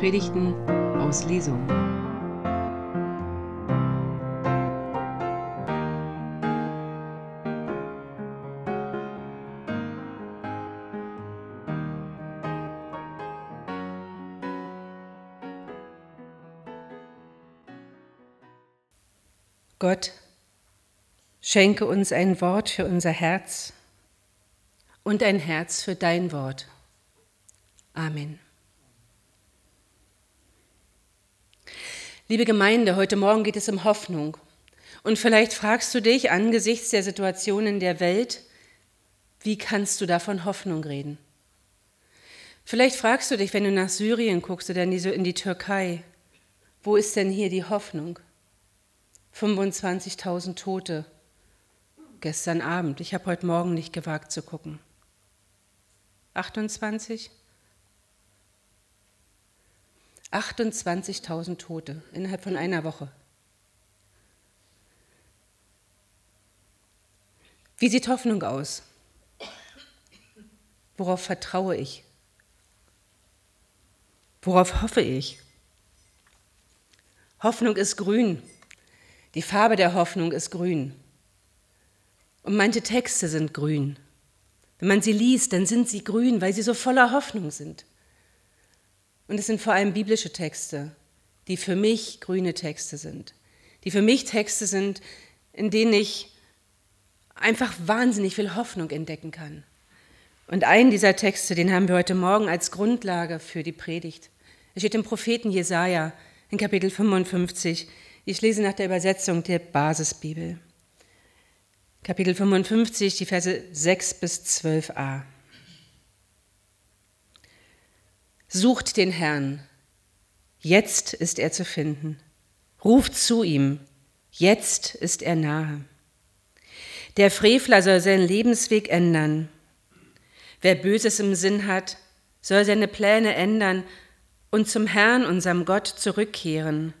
Predigten aus Lesung. Gott, schenke uns ein Wort für unser Herz und ein Herz für dein Wort. Amen. Liebe Gemeinde, heute Morgen geht es um Hoffnung. Und vielleicht fragst du dich angesichts der Situation in der Welt, wie kannst du davon Hoffnung reden? Vielleicht fragst du dich, wenn du nach Syrien guckst oder in die Türkei, wo ist denn hier die Hoffnung? 25.000 Tote gestern Abend. Ich habe heute Morgen nicht gewagt zu gucken. 28? 28.000 Tote innerhalb von einer Woche. Wie sieht Hoffnung aus? Worauf vertraue ich? Worauf hoffe ich? Hoffnung ist grün. Die Farbe der Hoffnung ist grün. Und manche Texte sind grün. Wenn man sie liest, dann sind sie grün, weil sie so voller Hoffnung sind. Und es sind vor allem biblische Texte, die für mich grüne Texte sind. Die für mich Texte sind, in denen ich einfach wahnsinnig viel Hoffnung entdecken kann. Und einen dieser Texte, den haben wir heute Morgen als Grundlage für die Predigt. Er steht im Propheten Jesaja in Kapitel 55. Ich lese nach der Übersetzung der Basisbibel. Kapitel 55, die Verse 6 bis 12a. Sucht den Herrn, jetzt ist er zu finden. Ruft zu ihm, jetzt ist er nahe. Der Frevler soll seinen Lebensweg ändern. Wer Böses im Sinn hat, soll seine Pläne ändern und zum Herrn, unserem Gott, zurückkehren.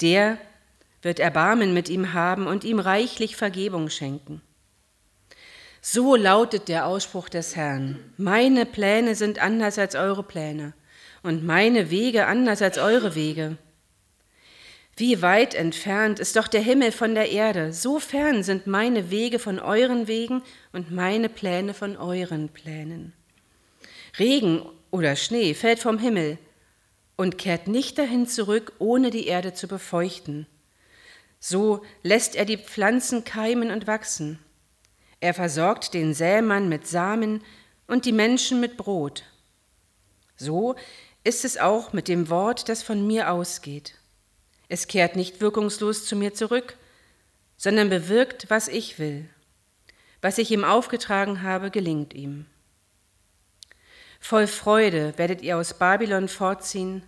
Der wird Erbarmen mit ihm haben und ihm reichlich Vergebung schenken. So lautet der Ausspruch des Herrn. Meine Pläne sind anders als eure Pläne und meine Wege anders als eure Wege. Wie weit entfernt ist doch der Himmel von der Erde, so fern sind meine Wege von euren Wegen und meine Pläne von euren Plänen. Regen oder Schnee fällt vom Himmel und kehrt nicht dahin zurück, ohne die Erde zu befeuchten. So lässt er die Pflanzen keimen und wachsen. Er versorgt den Sämann mit Samen und die Menschen mit Brot. So ist es auch mit dem Wort, das von mir ausgeht. Es kehrt nicht wirkungslos zu mir zurück, sondern bewirkt, was ich will. Was ich ihm aufgetragen habe, gelingt ihm. Voll Freude werdet ihr aus Babylon fortziehen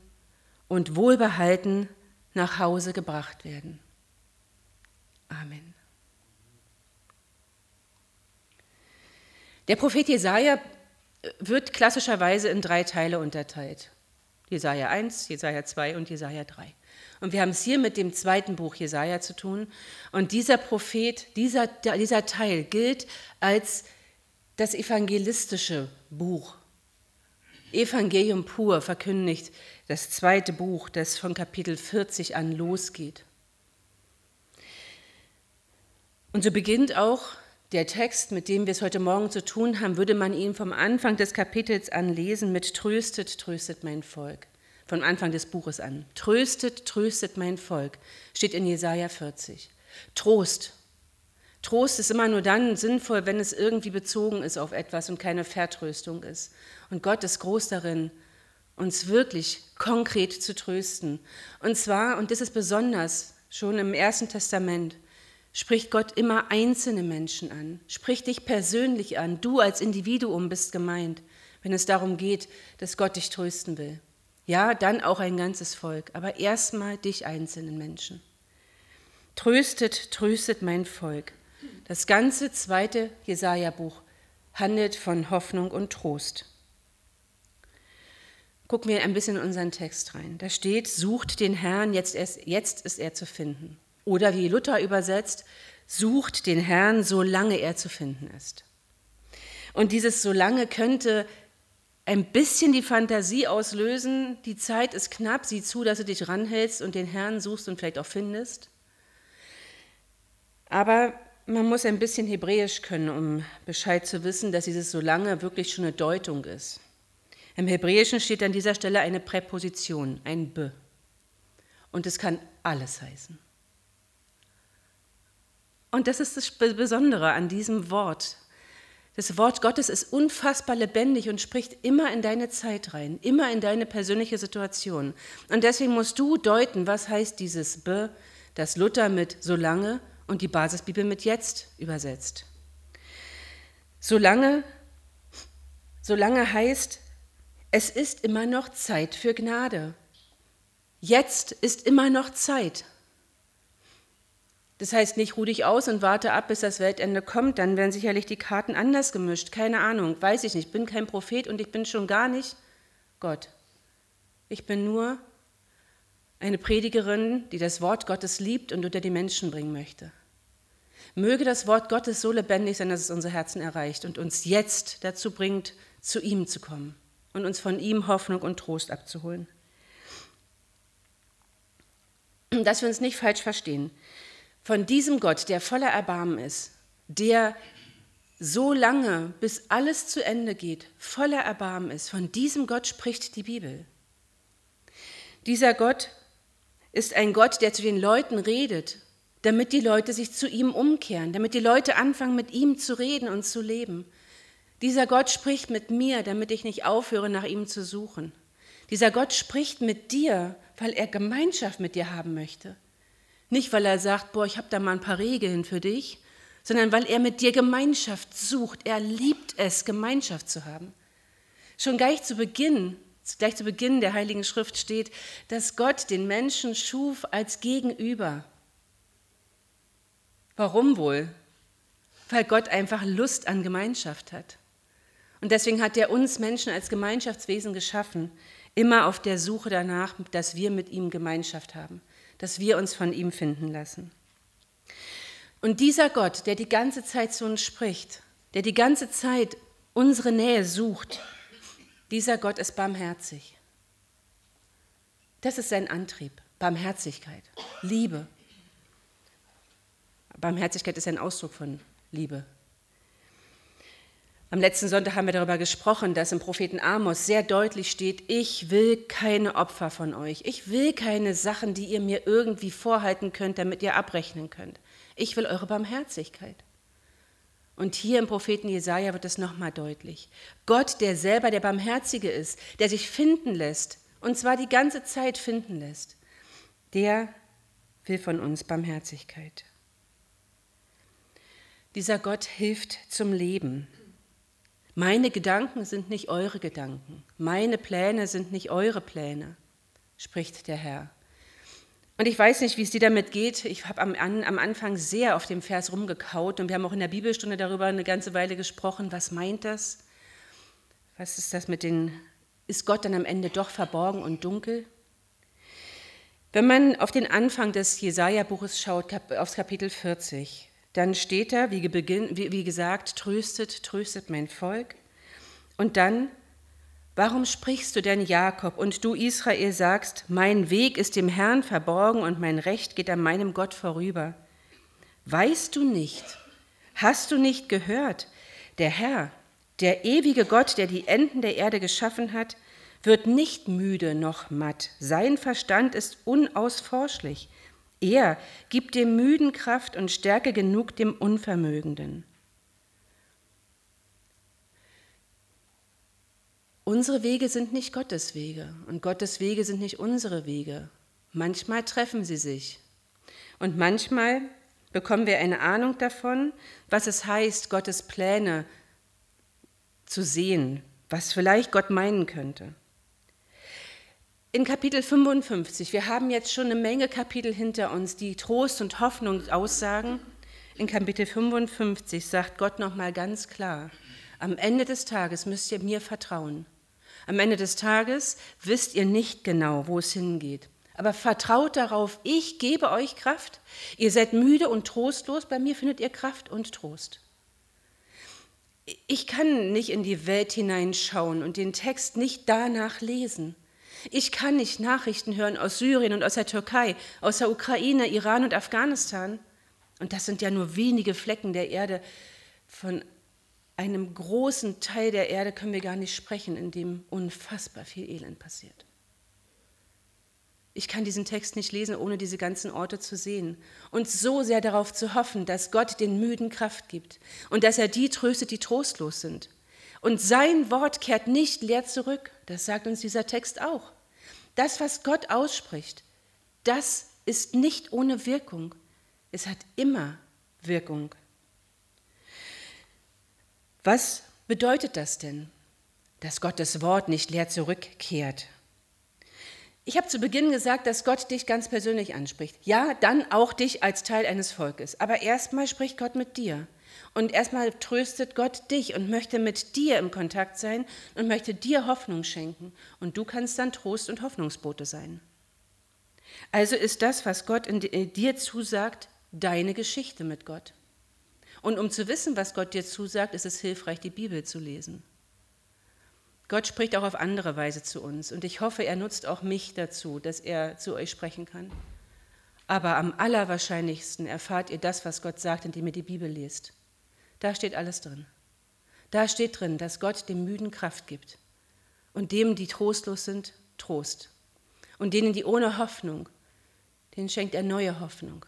und wohlbehalten nach Hause gebracht werden. Amen. Der Prophet Jesaja wird klassischerweise in drei Teile unterteilt. Jesaja 1, Jesaja 2 und Jesaja 3. Und wir haben es hier mit dem zweiten Buch Jesaja zu tun. Und dieser Prophet, dieser, dieser Teil gilt als das evangelistische Buch. Evangelium pur verkündigt das zweite Buch, das von Kapitel 40 an losgeht. Und so beginnt auch der Text, mit dem wir es heute Morgen zu tun haben, würde man ihn vom Anfang des Kapitels an lesen mit Tröstet, tröstet mein Volk. Vom Anfang des Buches an. Tröstet, tröstet mein Volk. Steht in Jesaja 40. Trost. Trost ist immer nur dann sinnvoll, wenn es irgendwie bezogen ist auf etwas und keine Vertröstung ist. Und Gott ist groß darin, uns wirklich konkret zu trösten. Und zwar, und das ist besonders schon im Ersten Testament, spricht Gott immer einzelne Menschen an, spricht dich persönlich an. Du als Individuum bist gemeint, wenn es darum geht, dass Gott dich trösten will. Ja, dann auch ein ganzes Volk, aber erstmal dich einzelnen Menschen. Tröstet, tröstet mein Volk. Das ganze zweite Jesaja-Buch handelt von Hoffnung und Trost. Gucken wir ein bisschen in unseren Text rein. Da steht, sucht den Herrn, jetzt, jetzt ist er zu finden. Oder wie Luther übersetzt, sucht den Herrn, solange er zu finden ist. Und dieses solange könnte ein bisschen die Fantasie auslösen, die Zeit ist knapp, sieh zu, dass du dich ranhältst und den Herrn suchst und vielleicht auch findest. Aber man muss ein bisschen Hebräisch können, um Bescheid zu wissen, dass dieses so lange wirklich schon eine Deutung ist. Im Hebräischen steht an dieser Stelle eine Präposition, ein B. Und es kann alles heißen. Und das ist das Besondere an diesem Wort. Das Wort Gottes ist unfassbar lebendig und spricht immer in deine Zeit rein, immer in deine persönliche Situation. Und deswegen musst du deuten, was heißt dieses B, das Luther mit solange und die Basisbibel mit jetzt übersetzt. Solange, solange heißt, es ist immer noch Zeit für Gnade. Jetzt ist immer noch Zeit. Das heißt nicht, ruh dich aus und warte ab, bis das Weltende kommt, dann werden sicherlich die Karten anders gemischt. Keine Ahnung, weiß ich nicht. Ich bin kein Prophet und ich bin schon gar nicht Gott. Ich bin nur eine Predigerin, die das Wort Gottes liebt und unter die Menschen bringen möchte. Möge das Wort Gottes so lebendig sein, dass es unsere Herzen erreicht und uns jetzt dazu bringt, zu ihm zu kommen und uns von ihm Hoffnung und Trost abzuholen. Dass wir uns nicht falsch verstehen von diesem Gott, der voller Erbarmen ist, der so lange, bis alles zu Ende geht, voller Erbarmen ist, von diesem Gott spricht die Bibel. Dieser Gott ist ein Gott, der zu den Leuten redet, damit die Leute sich zu ihm umkehren, damit die Leute anfangen, mit ihm zu reden und zu leben. Dieser Gott spricht mit mir, damit ich nicht aufhöre, nach ihm zu suchen. Dieser Gott spricht mit dir, weil er Gemeinschaft mit dir haben möchte. Nicht, weil er sagt, boah, ich habe da mal ein paar Regeln für dich, sondern weil er mit dir Gemeinschaft sucht. Er liebt es, Gemeinschaft zu haben. Schon gleich zu Beginn, gleich zu Beginn der Heiligen Schrift steht, dass Gott den Menschen schuf als Gegenüber. Warum wohl? Weil Gott einfach Lust an Gemeinschaft hat. Und deswegen hat er uns Menschen als Gemeinschaftswesen geschaffen, immer auf der Suche danach, dass wir mit ihm Gemeinschaft haben dass wir uns von ihm finden lassen. Und dieser Gott, der die ganze Zeit zu uns spricht, der die ganze Zeit unsere Nähe sucht, dieser Gott ist barmherzig. Das ist sein Antrieb, Barmherzigkeit, Liebe. Barmherzigkeit ist ein Ausdruck von Liebe, am letzten Sonntag haben wir darüber gesprochen, dass im Propheten Amos sehr deutlich steht, ich will keine Opfer von euch. Ich will keine Sachen, die ihr mir irgendwie vorhalten könnt, damit ihr abrechnen könnt. Ich will eure Barmherzigkeit. Und hier im Propheten Jesaja wird es nochmal deutlich. Gott, der selber der Barmherzige ist, der sich finden lässt, und zwar die ganze Zeit finden lässt, der will von uns Barmherzigkeit. Dieser Gott hilft zum Leben. Meine Gedanken sind nicht eure Gedanken, meine Pläne sind nicht eure Pläne, spricht der Herr. Und ich weiß nicht, wie es dir damit geht. Ich habe am, am, Anfang sehr auf dem Vers rumgekaut und wir haben auch in der Bibelstunde darüber eine ganze Weile gesprochen. Was meint das? Was ist das mit den, ist Gott dann am Ende doch verborgen und dunkel? Wenn man auf den Anfang des Jesaja-Buches schaut, aufs Kapitel 40, dann steht da, wie, wie gesagt, tröstet, tröstet mein Volk. Und dann, warum sprichst du denn Jakob und du Israel sagst, mein Weg ist dem Herrn verborgen und mein Recht geht an meinem Gott vorüber? Weißt du nicht, hast du nicht gehört, der Herr, der ewige Gott, der die Enden der Erde geschaffen hat, wird nicht müde noch matt. Sein Verstand ist unausforschlich. Er gibt dem Müden Kraft und Stärke genug dem Unvermögenden. Unsere Wege sind nicht Gottes Wege und Gottes Wege sind nicht unsere Wege. Manchmal treffen sie sich und manchmal bekommen wir eine Ahnung davon, was es heißt, Gottes Pläne zu sehen, was vielleicht Gott meinen könnte in Kapitel 55, wir haben jetzt schon eine Menge Kapitel hinter uns, die Trost und Hoffnung aussagen. In Kapitel 55 sagt Gott nochmal ganz klar, am Ende des Tages müsst ihr mir vertrauen. Am Ende des Tages wisst ihr nicht genau, wo es hingeht. Aber vertraut darauf, ich gebe euch Kraft. Ihr seid müde und trostlos, bei mir findet ihr Kraft und Trost. Ich kann nicht in die Welt hineinschauen und den Text nicht danach lesen. Ich kann nicht Nachrichten hören aus Syrien und aus der Türkei, aus der Ukraine, Iran und Afghanistan. Und das sind ja nur wenige Flecken der Erde. Von einem großen Teil der Erde können wir gar nicht sprechen, in dem unfassbar viel Elend passiert. Ich kann diesen Text nicht lesen, ohne diese ganzen Orte zu sehen und so sehr darauf zu hoffen, dass Gott den Müden Kraft gibt und dass er die tröstet, die trostlos sind. Und sein Wort kehrt nicht leer zurück, das sagt uns dieser Text auch. Das, was Gott ausspricht, das ist nicht ohne Wirkung. Es hat immer Wirkung. Was bedeutet das denn, dass Gottes Wort nicht leer zurückkehrt? Ich habe zu Beginn gesagt, dass Gott dich ganz persönlich anspricht. Ja, dann auch dich als Teil eines Volkes. Aber erstmal spricht Gott mit dir. Und erstmal tröstet Gott dich und möchte mit dir im Kontakt sein und möchte dir Hoffnung schenken. Und du kannst dann Trost und Hoffnungsbote sein. Also ist das, was Gott in dir zusagt, deine Geschichte mit Gott. Und um zu wissen, was Gott dir zusagt, ist es hilfreich, die Bibel zu lesen. Gott spricht auch auf andere Weise zu uns und ich hoffe, er nutzt auch mich dazu, dass er zu euch sprechen kann. Aber am allerwahrscheinlichsten erfahrt ihr das, was Gott sagt, indem ihr die Bibel lest. Da steht alles drin. Da steht drin, dass Gott dem Müden Kraft gibt und dem, die trostlos sind, Trost. Und denen, die ohne Hoffnung, denen schenkt er neue Hoffnung.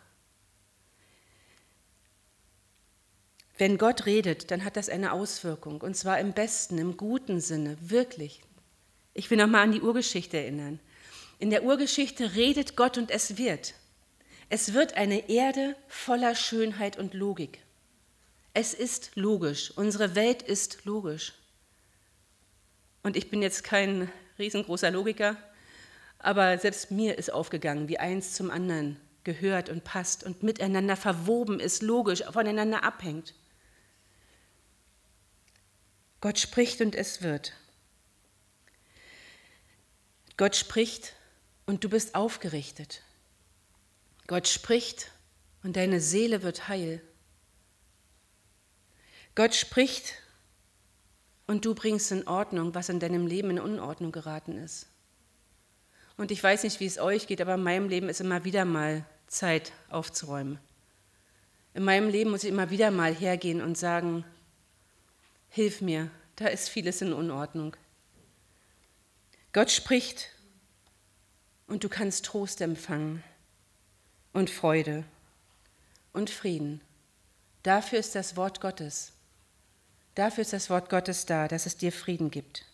Wenn Gott redet, dann hat das eine Auswirkung, und zwar im besten, im guten Sinne, wirklich. Ich will nochmal an die Urgeschichte erinnern. In der Urgeschichte redet Gott und es wird. Es wird eine Erde voller Schönheit und Logik. Es ist logisch, unsere Welt ist logisch. Und ich bin jetzt kein riesengroßer Logiker, aber selbst mir ist aufgegangen, wie eins zum anderen gehört und passt und miteinander verwoben ist, logisch voneinander abhängt. Gott spricht und es wird. Gott spricht und du bist aufgerichtet. Gott spricht und deine Seele wird heil. Gott spricht und du bringst in Ordnung, was in deinem Leben in Unordnung geraten ist. Und ich weiß nicht, wie es euch geht, aber in meinem Leben ist immer wieder mal Zeit aufzuräumen. In meinem Leben muss ich immer wieder mal hergehen und sagen, Hilf mir, da ist vieles in Unordnung. Gott spricht und du kannst Trost empfangen und Freude und Frieden. Dafür ist das Wort Gottes. Dafür ist das Wort Gottes da, dass es dir Frieden gibt.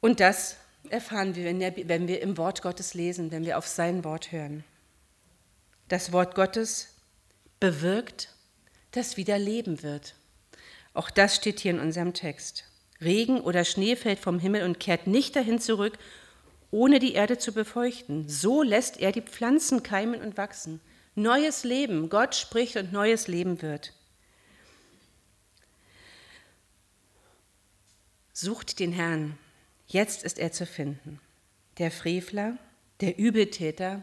Und das erfahren wir, wenn wir im Wort Gottes lesen, wenn wir auf sein Wort hören. Das Wort Gottes bewirkt, dass wieder Leben wird. Auch das steht hier in unserem Text. Regen oder Schnee fällt vom Himmel und kehrt nicht dahin zurück, ohne die Erde zu befeuchten. So lässt er die Pflanzen keimen und wachsen. Neues Leben, Gott spricht und neues Leben wird. Sucht den Herrn, jetzt ist er zu finden. Der Frevler, der Übeltäter,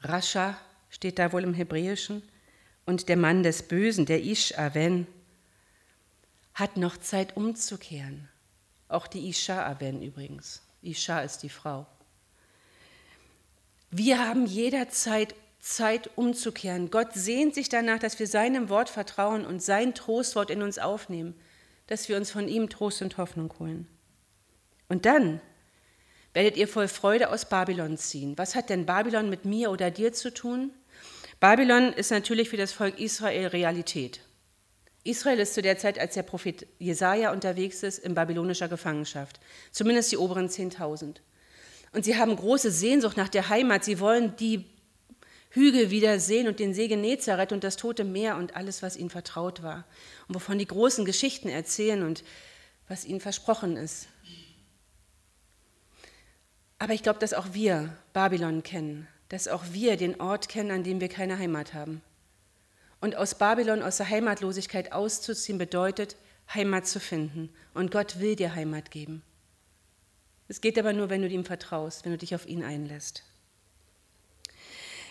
Rascha steht da wohl im Hebräischen, und der Mann des Bösen, der Ish Aven, hat noch Zeit umzukehren. Auch die Isha erwähnen übrigens. Isha ist die Frau. Wir haben jederzeit Zeit umzukehren. Gott sehnt sich danach, dass wir seinem Wort vertrauen und sein Trostwort in uns aufnehmen, dass wir uns von ihm Trost und Hoffnung holen. Und dann werdet ihr voll Freude aus Babylon ziehen. Was hat denn Babylon mit mir oder dir zu tun? Babylon ist natürlich für das Volk Israel Realität. Israel ist zu der Zeit, als der Prophet Jesaja unterwegs ist, in babylonischer Gefangenschaft. Zumindest die oberen 10.000. Und sie haben große Sehnsucht nach der Heimat. Sie wollen die Hügel wieder sehen und den See Genezareth und das Tote Meer und alles, was ihnen vertraut war. Und wovon die großen Geschichten erzählen und was ihnen versprochen ist. Aber ich glaube, dass auch wir Babylon kennen, dass auch wir den Ort kennen, an dem wir keine Heimat haben. Und aus Babylon, aus der Heimatlosigkeit auszuziehen, bedeutet, Heimat zu finden. Und Gott will dir Heimat geben. Es geht aber nur, wenn du ihm vertraust, wenn du dich auf ihn einlässt.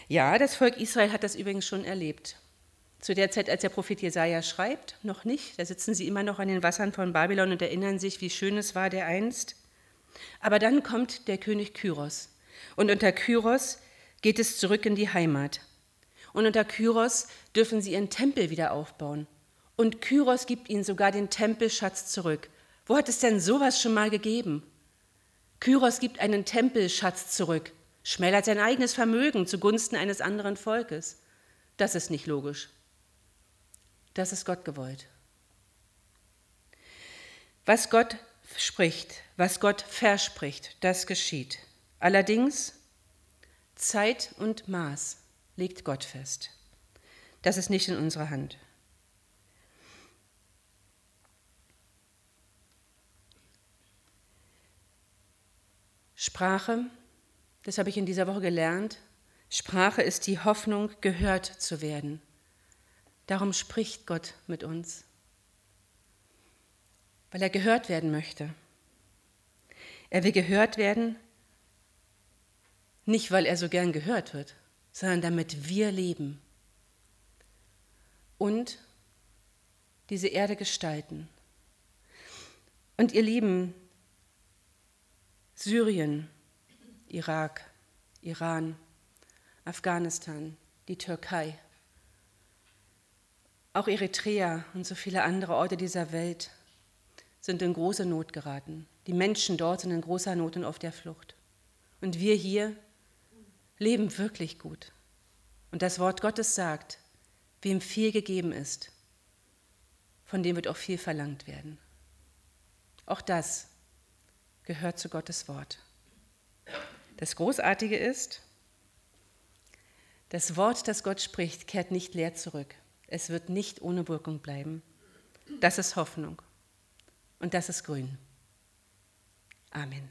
Ja, das Volk Israel hat das übrigens schon erlebt. Zu der Zeit, als der Prophet Jesaja schreibt, noch nicht. Da sitzen sie immer noch an den Wassern von Babylon und erinnern sich, wie schön es war der einst. Aber dann kommt der König Kyros. Und unter Kyros geht es zurück in die Heimat. Und unter Kyros dürfen sie ihren Tempel wieder aufbauen. Und Kyros gibt ihnen sogar den Tempelschatz zurück. Wo hat es denn sowas schon mal gegeben? Kyros gibt einen Tempelschatz zurück, schmälert sein eigenes Vermögen zugunsten eines anderen Volkes. Das ist nicht logisch. Das ist Gott gewollt. Was Gott spricht, was Gott verspricht, das geschieht. Allerdings Zeit und Maß legt Gott fest. Das ist nicht in unserer Hand. Sprache, das habe ich in dieser Woche gelernt, Sprache ist die Hoffnung, gehört zu werden. Darum spricht Gott mit uns, weil er gehört werden möchte. Er will gehört werden, nicht weil er so gern gehört wird, sondern damit wir leben und diese Erde gestalten. Und ihr Lieben, Syrien, Irak, Iran, Afghanistan, die Türkei, auch Eritrea und so viele andere Orte dieser Welt sind in große Not geraten. Die Menschen dort sind in großer Not und auf der Flucht. Und wir hier leben wirklich gut. Und das Wort Gottes sagt, wem viel gegeben ist, von dem wird auch viel verlangt werden. Auch das gehört zu Gottes Wort. Das Großartige ist, das Wort, das Gott spricht, kehrt nicht leer zurück. Es wird nicht ohne Wirkung bleiben. Das ist Hoffnung. Und das ist grün. Amen.